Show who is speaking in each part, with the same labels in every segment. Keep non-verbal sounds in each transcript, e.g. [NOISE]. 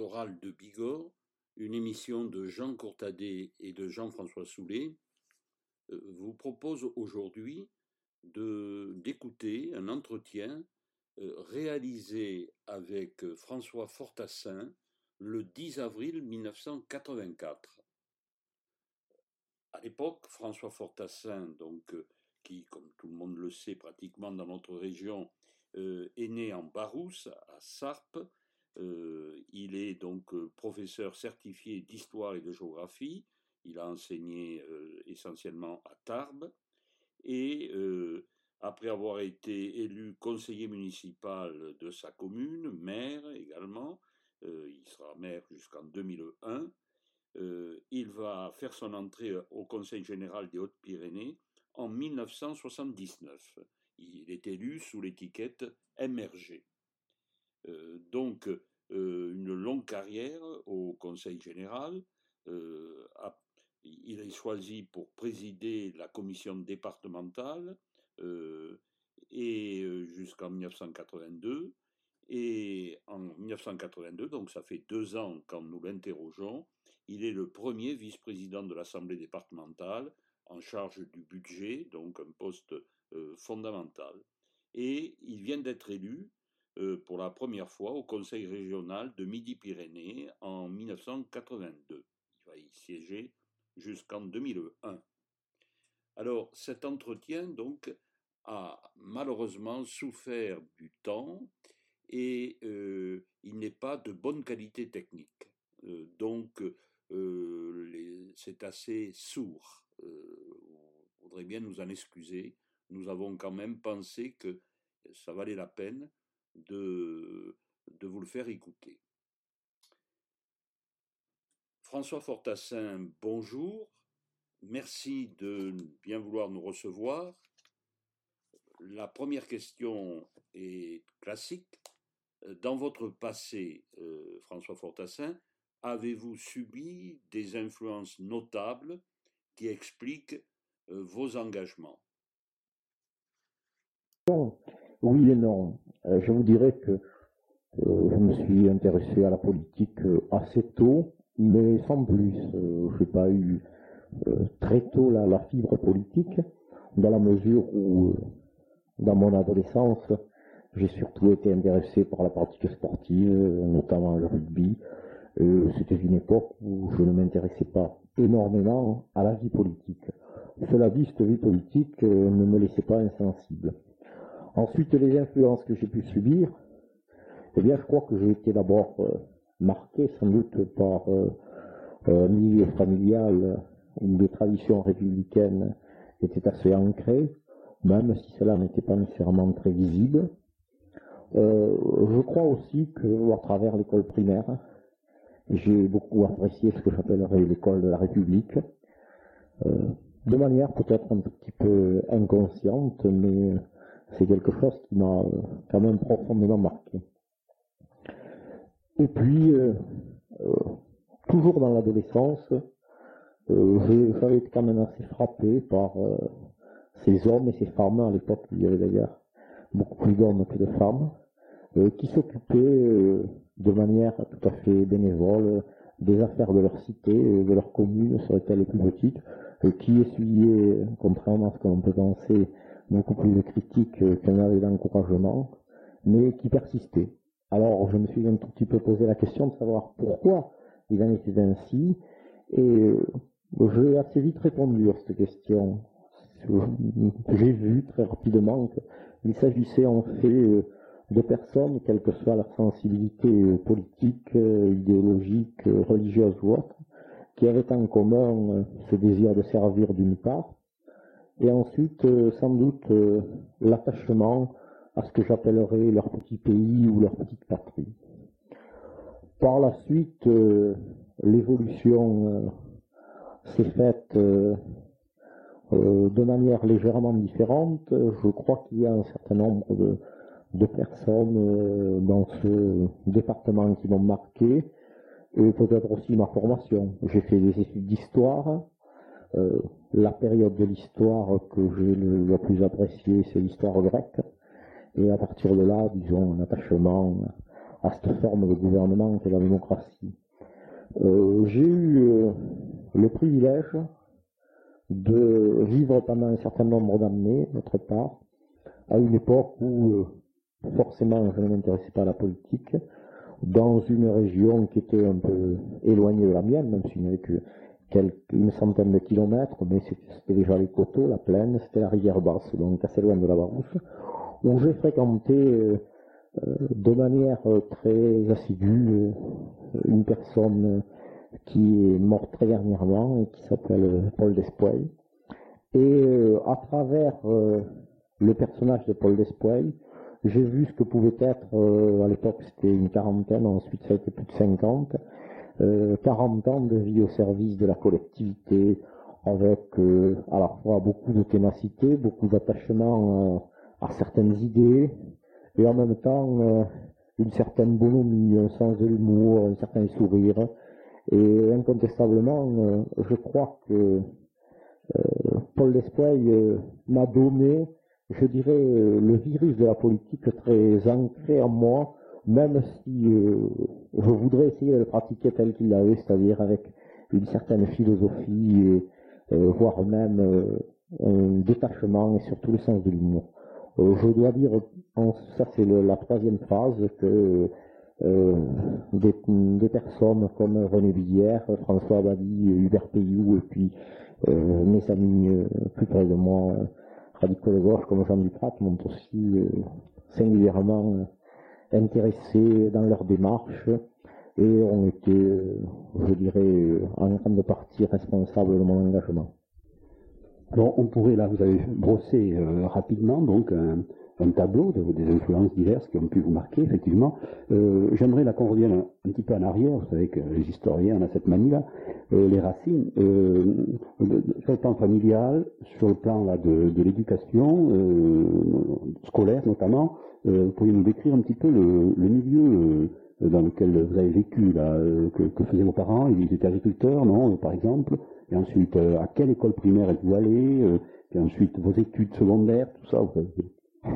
Speaker 1: orales de Bigorre, une émission de Jean Courtadet et de Jean-François Soulet, euh, vous propose aujourd'hui d'écouter un entretien euh, réalisé avec François Fortassin le 10 avril 1984. À l'époque, François Fortassin, donc, euh, qui, comme tout le monde le sait pratiquement dans notre région, est né en Barousse, à Sarpe, il est donc professeur certifié d'histoire et de géographie. Il a enseigné essentiellement à Tarbes. Et après avoir été élu conseiller municipal de sa commune, maire également, il sera maire jusqu'en 2001, il va faire son entrée au Conseil général des Hautes-Pyrénées en 1979. Il est élu sous l'étiquette MRG. Donc, euh, une longue carrière au Conseil général. Euh, il est choisi pour présider la commission départementale euh, et jusqu'en 1982. Et en 1982, donc ça fait deux ans quand nous l'interrogeons, il est le premier vice-président de l'Assemblée départementale en charge du budget, donc un poste fondamental. Et il vient d'être élu euh, pour la première fois au Conseil régional de Midi-Pyrénées en 1982. Il va y siéger jusqu'en 2001. Alors cet entretien donc a malheureusement souffert du temps et euh, il n'est pas de bonne qualité technique. Euh, donc c'est assez sourd. on voudrait bien nous en excuser. Nous avons quand même pensé que ça valait la peine de, vous le faire écouter. François Fortassin, bonjour. Merci de bien vouloir nous recevoir. La première question est classique. Dans votre passé, euh, François Fortassin, avez-vous subi des influences notables qui expliquent euh, vos engagements?
Speaker 2: Oui et non. Euh, je vous dirais que euh, je me suis intéressé à la politique euh, assez tôt, mais sans plus. je n'ai pas eu très tôt la, fibre politique, dans la mesure où, dans mon adolescence, j'ai surtout été intéressé par la pratique sportive, notamment le rugby. C'était une époque où je ne m'intéressais pas énormément à la vie politique. Cela dit, cette vie politique ne me laissait pas insensible. Ensuite, les influences que j'ai pu subir, eh bien, je crois que j'ai été d'abord euh, marqué sans doute par euh, un milieu familial où les traditions républicaines étaient assez ancrées, même si cela n'était pas nécessairement très visible. Euh, je crois aussi que, travers l'école primaire, j'ai beaucoup apprécié ce que j'appellerais l'école de la République, de manière peut-être un petit peu inconsciente, mais c'est quelque chose qui m'a euh, quand même profondément marqué. Et puis, euh, euh, toujours dans l'adolescence, j'avais été quand même assez frappé par ces hommes et ces femmes, à l'époque il y avait d'ailleurs beaucoup plus d'hommes que de femmes, qui s'occupaient de manière tout à fait bénévole des affaires de leur cité, de leur commune, serait-elle les plus petites, qui essuyaient, contrairement à ce qu'on peut penser, beaucoup plus de critiques qu'un avait d'encouragement, mais qui persistait. Alors je me suis un tout petit peu posé la question de savoir pourquoi il en était ainsi, et euh, j'ai assez vite répondu à cette question. J'ai vu très rapidement qu'il s'agissait en fait euh, de personnes, quelle que soit leur sensibilité euh, politique, idéologique, religieuse ou autre, qui avaient en commun ce désir de servir d'une part, et ensuite euh, sans doute euh, l'attachement à ce que j'appellerais leur petit pays ou leur petite patrie. Par la suite, euh, l'évolution s'est faite de manière légèrement différente. Je crois qu'il y a un certain nombre de, personnes dans ce département qui m'ont marqué, et peut-être aussi ma formation. J'ai fait des études d'histoire, la période de l'histoire que j'ai le, plus appréciée, c'est l'histoire grecque. Et à partir de là, disons, un attachement à cette forme de gouvernement qu'est la démocratie. Euh, j'ai eu le privilège de vivre pendant un certain nombre d'années, notre part, à une époque où forcément je ne m'intéressais pas à la politique, dans une région qui était un peu éloignée de la mienne, même s'il n'y avait que une centaine de kilomètres, mais c'était déjà les coteaux, la plaine, c'était la rivière basse, donc assez loin de la Barousse, où j'ai fréquenté euh, euh, de manière euh, très assidue une personne qui est morte très dernièrement et qui s'appelle Paul Despoil. Et à travers le personnage de Paul Despoil, j'ai vu ce que pouvait être, à l'époque c'était une quarantaine, ensuite ça a été plus de 50, 40 ans de vie au service de la collectivité, avec euh, à la fois beaucoup de ténacité, beaucoup d'attachement euh, à certaines idées, et en même temps euh, une certaine bonhomie, un sens de l'humour, un certain sourire. Et incontestablement, je crois que Paul Despoil m'a donné, je dirais, le virus de la politique très ancré en moi, même si euh, je voudrais essayer de le pratiquer tel qu'il l'avait, c'est-à-dire avec une certaine philosophie, et, euh, voire même euh, un détachement et surtout le sens de l'humour. je dois dire, ça c'est la troisième phrase, que des, personnes comme René Villière, François Abadi, Hubert Payou et puis mes amis plus près de moi, radicaux de gauche comme Jean Duprat m'ont aussi singulièrement intéressés dans leur démarche et ont été, euh, je dirais, en grande partie responsables de mon engagement.
Speaker 3: Alors on pourrait là, vous avez brossé euh, rapidement donc un, tableau de, des influences diverses qui ont pu vous marquer effectivement. Euh, j'aimerais là qu'on revienne un, petit peu en arrière. Vous savez que les historiens on cette manie-là, les racines sur le plan familial, sur le plan là de l'éducation scolaire notamment. Euh, vous pourriez nous décrire un petit peu le, milieu euh, dans lequel vous avez vécu, euh, que, faisaient vos parents? Ils étaient agriculteurs, non, par exemple Et ensuite, à quelle école primaire êtes-vous allé Et ensuite, vos études secondaires, tout ça. [LAUGHS]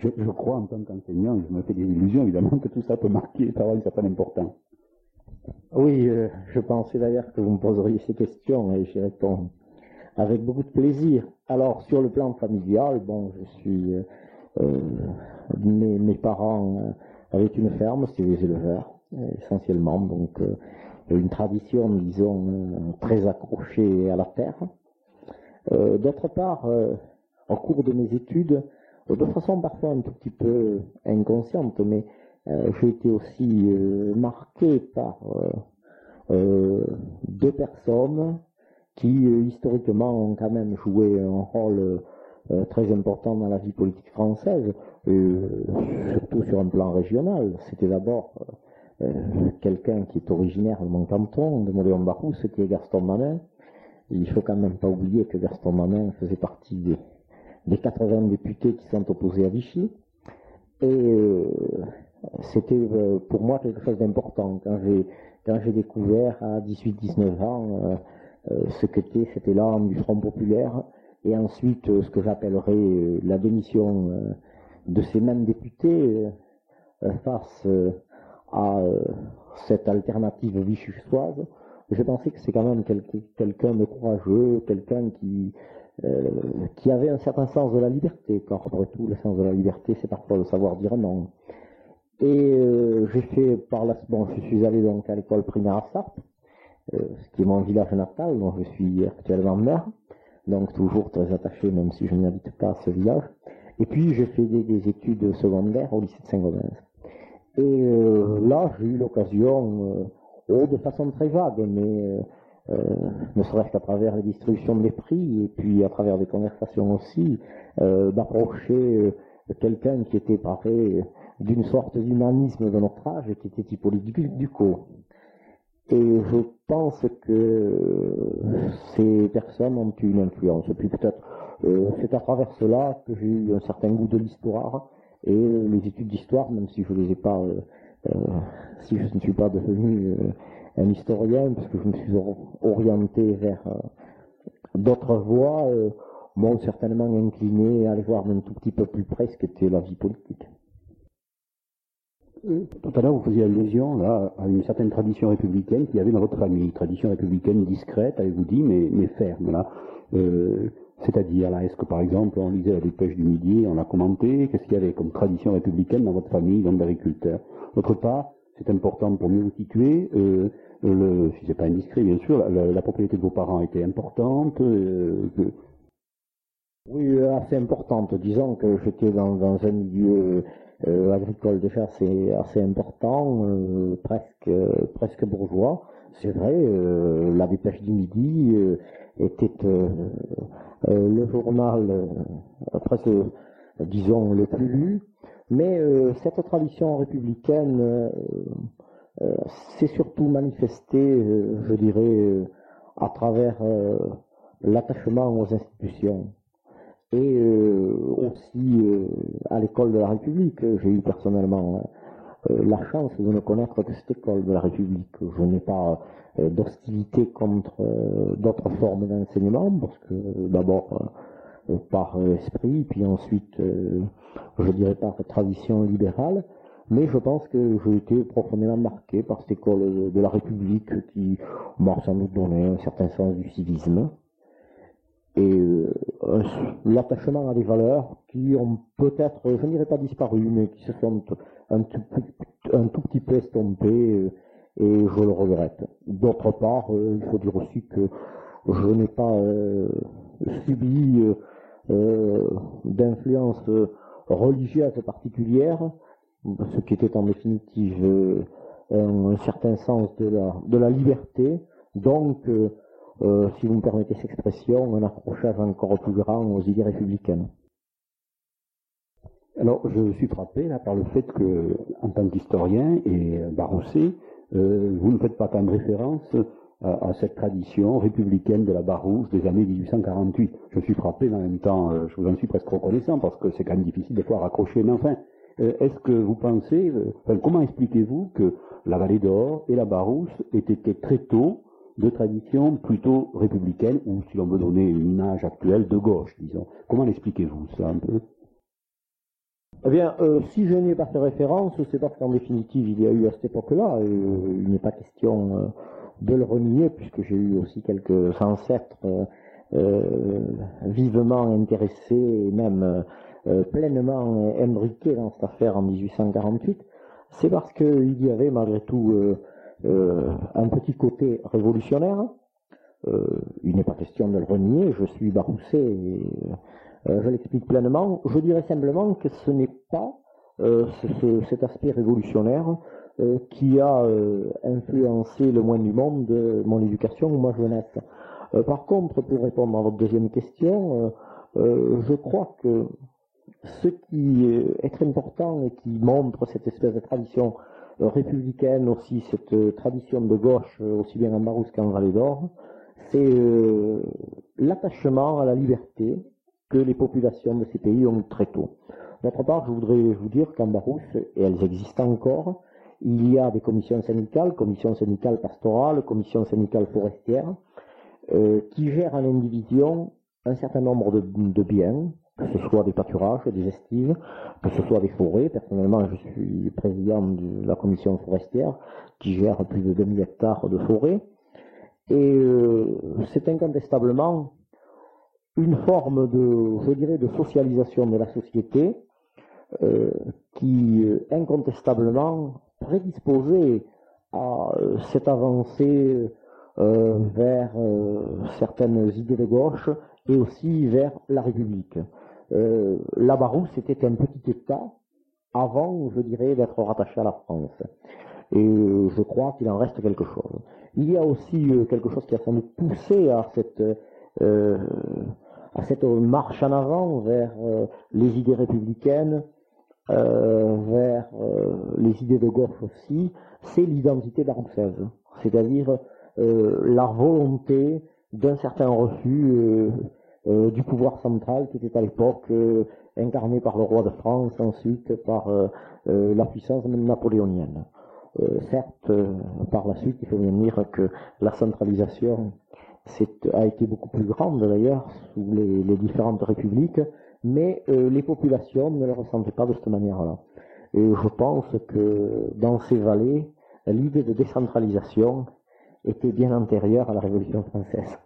Speaker 3: Je, crois en tant qu'enseignant, je me fais des illusions évidemment que tout ça peut marquer, ça avoir une certaine importance.
Speaker 2: Oui, je pensais d'ailleurs que vous me poseriez ces questions et j'y réponds avec beaucoup de plaisir. Alors, sur le plan familial, bon, je suis euh, mes, parents euh, avaient une ferme, c'était des éleveurs essentiellement, donc euh, une tradition, disons, très accrochée à la terre. D'autre part, au cours de mes études, de façon parfois un tout petit peu inconsciente, mais j'ai été aussi marqué par deux personnes qui historiquement ont quand même joué un rôle euh, très important dans la vie politique française, euh, surtout sur un plan régional. C'était d'abord euh, quelqu'un qui est originaire de mon canton, de Moléon-Barousse, qui est Gaston Manin. Il faut quand même pas oublier que Gaston Manin faisait partie des, des 80 députés qui sont opposés à Vichy. Et c'était pour moi quelque chose d'important quand j'ai découvert à 18-19 ans ce qu'était c'était l'arme du Front populaire et ensuite euh, ce que j'appellerais euh, la démission euh, de ces mêmes députés face à cette alternative vichysoise, je pensais que c'est quand même quelqu'un de courageux, quelqu'un qui, qui avait un certain sens de la liberté, car après tout, le sens de la liberté, c'est parfois de savoir dire non. Et j'ai fait par la bon, je suis allé donc à l'école primaire à Sarp, ce qui est mon village natal, dont je suis actuellement maire donc toujours très attaché, même si je n'habite pas ce village. Et puis j'ai fait des, études secondaires au lycée de Saint-Gaudens. Et euh, là, j'ai eu l'occasion, euh, oh, de façon très vague, mais euh, ne serait-ce qu'à travers les distributions des prix, et puis à travers des conversations aussi, d'approcher quelqu'un qui était paré d'une sorte d'humanisme de notre âge, qui était Hippolyte Ducot. Et je pense que ces personnes ont eu une influence. Puis peut-être, euh, c'est à travers cela que j'ai eu un certain goût de l'histoire et les études d'histoire, même si je les ai pas, euh, euh, si je ne suis pas devenu un historien, parce que je me suis orienté vers d'autres voies, m'ont certainement incliné à aller voir un tout petit peu plus près ce qu'était la vie politique.
Speaker 3: Tout à l'heure, vous faisiez allusion là, à une certaine tradition républicaine qu'il y avait dans votre famille. Tradition républicaine discrète, avez-vous dit, mais, ferme. Là. Euh, c'est-à-dire, est-ce que par exemple, on lisait la dépêche du midi, on l'a commenté, qu'est-ce qu'il y avait comme tradition républicaine dans votre famille, dans l'agriculteur D'autre part, c'est important pour mieux vous situer, euh, le, si c'est pas indiscret, bien sûr, la, propriété de vos parents était importante. Euh,
Speaker 2: Oui, assez importante. Disons que j'étais dans, un milieu euh, agricole déjà assez, assez important, euh, presque, presque bourgeois. C'est vrai, la dépêche du midi était le journal presque, disons, le plus lu. Mais cette tradition républicaine euh, c'est surtout manifesté, euh, je dirais, euh, à travers l'attachement aux institutions et aussi à l'école de la République. J'ai eu personnellement la chance de ne connaître que cette école de la République. Je n'ai pas d'hostilité contre d'autres formes d'enseignement, parce que d'abord par esprit, puis ensuite, je dirais par tradition libérale, mais je pense que j'ai été profondément marqué par cette école de la République qui m'a sans doute donné un certain sens du civisme et euh, l'attachement à des valeurs qui ont peut-être, je ne dirais pas disparu, mais qui se sont un tout, petit peu estompées euh, et je le regrette. D'autre part, euh, il faut dire aussi que je n'ai pas subi d'influence religieuse particulière, ce qui était en définitive un, certain sens de la, de la liberté, donc, euh, euh, si vous me permettez cette expression, un approchage encore plus grand aux idées républicaines.
Speaker 3: Alors, je suis frappé là par le fait que, en tant qu'historien et Barousset, vous ne faites pas tant de référence à, cette tradition républicaine de la Barousse des années 1848. Je suis frappé, en même temps, je vous en suis presque reconnaissant parce que c'est quand même difficile de pouvoir accrocher. Mais enfin, euh, est-ce que vous pensez, euh, comment expliquez-vous que la vallée d'Or et la Barousse aient été très tôt de tradition plutôt républicaine, ou si l'on veut donner une image actuelle, de gauche, disons. Comment l'expliquez-vous ça un peu?
Speaker 2: Eh bien, euh, si je n'ai pas fait référence, c'est parce qu'en définitive, il y a eu à cette époque-là, il n'est pas question de le renier, puisque j'ai eu aussi quelques ancêtres vivement intéressés et même euh, pleinement imbriqué dans cette affaire en 1848, c'est parce qu'il y avait malgré tout euh, euh, un petit côté révolutionnaire. il n'est pas question de le renier, je suis baroussé et je l'explique pleinement. Je dirais simplement que ce n'est pas cet aspect révolutionnaire qui a influencé le moins du monde de mon éducation ou ma jeunesse. par contre, pour répondre à votre deuxième question, je crois que ce qui est très important et qui montre cette espèce de tradition euh, républicaine aussi, cette euh, tradition de gauche, euh, aussi bien en Marousse qu'en Vallée d'Or, c'est l'attachement à la liberté que les populations de ces pays ont très tôt. D'autre part, je voudrais vous dire qu'en Barousse, et elles existent encore, il y a des commissions syndicales, commissions syndicales pastorales, commissions syndicales forestières, qui gèrent en indivision un certain nombre de biens, que ce soit des pâturages, des estives, que ce soit des forêts. Personnellement, je suis président de la commission forestière qui gère plus de 2000 hectares de forêts. Et euh, c'est incontestablement une forme de, je dirais, de socialisation de la société euh, qui, incontestablement, prédisposait à euh, cette avancée vers certaines idées de gauche et aussi vers la République euh, la Barousse était un petit État avant, je dirais, d'être rattaché à la France. Et euh, je crois qu'il en reste quelque chose. Il y a aussi euh, quelque chose qui a sans doute poussé à cette, à cette marche en avant vers les idées républicaines, vers les idées de gauche aussi, c'est l'identité baroussaise. C'est-à-dire la volonté d'un certain refus euh, du pouvoir central qui était à l'époque euh, incarné par le roi de France, ensuite par euh, la puissance napoléonienne. certes, par la suite, il faut bien dire que la centralisation a été beaucoup plus grande d'ailleurs sous les, différentes républiques, mais les populations ne le ressentaient pas de cette manière-là. Et je pense que dans ces vallées, l'idée de décentralisation était bien antérieure à la Révolution française.